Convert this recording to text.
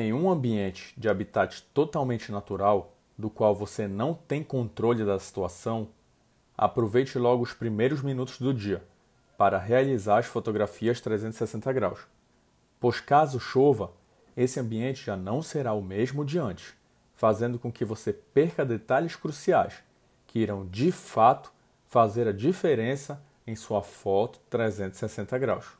Em um ambiente de habitat totalmente natural, do qual você não tem controle da situação, aproveite logo os primeiros minutos do dia para realizar as fotografias 360 graus. Pois caso chova, esse ambiente já não será o mesmo de antes, fazendo com que você perca detalhes cruciais que irão de fato fazer a diferença em sua foto 360 graus.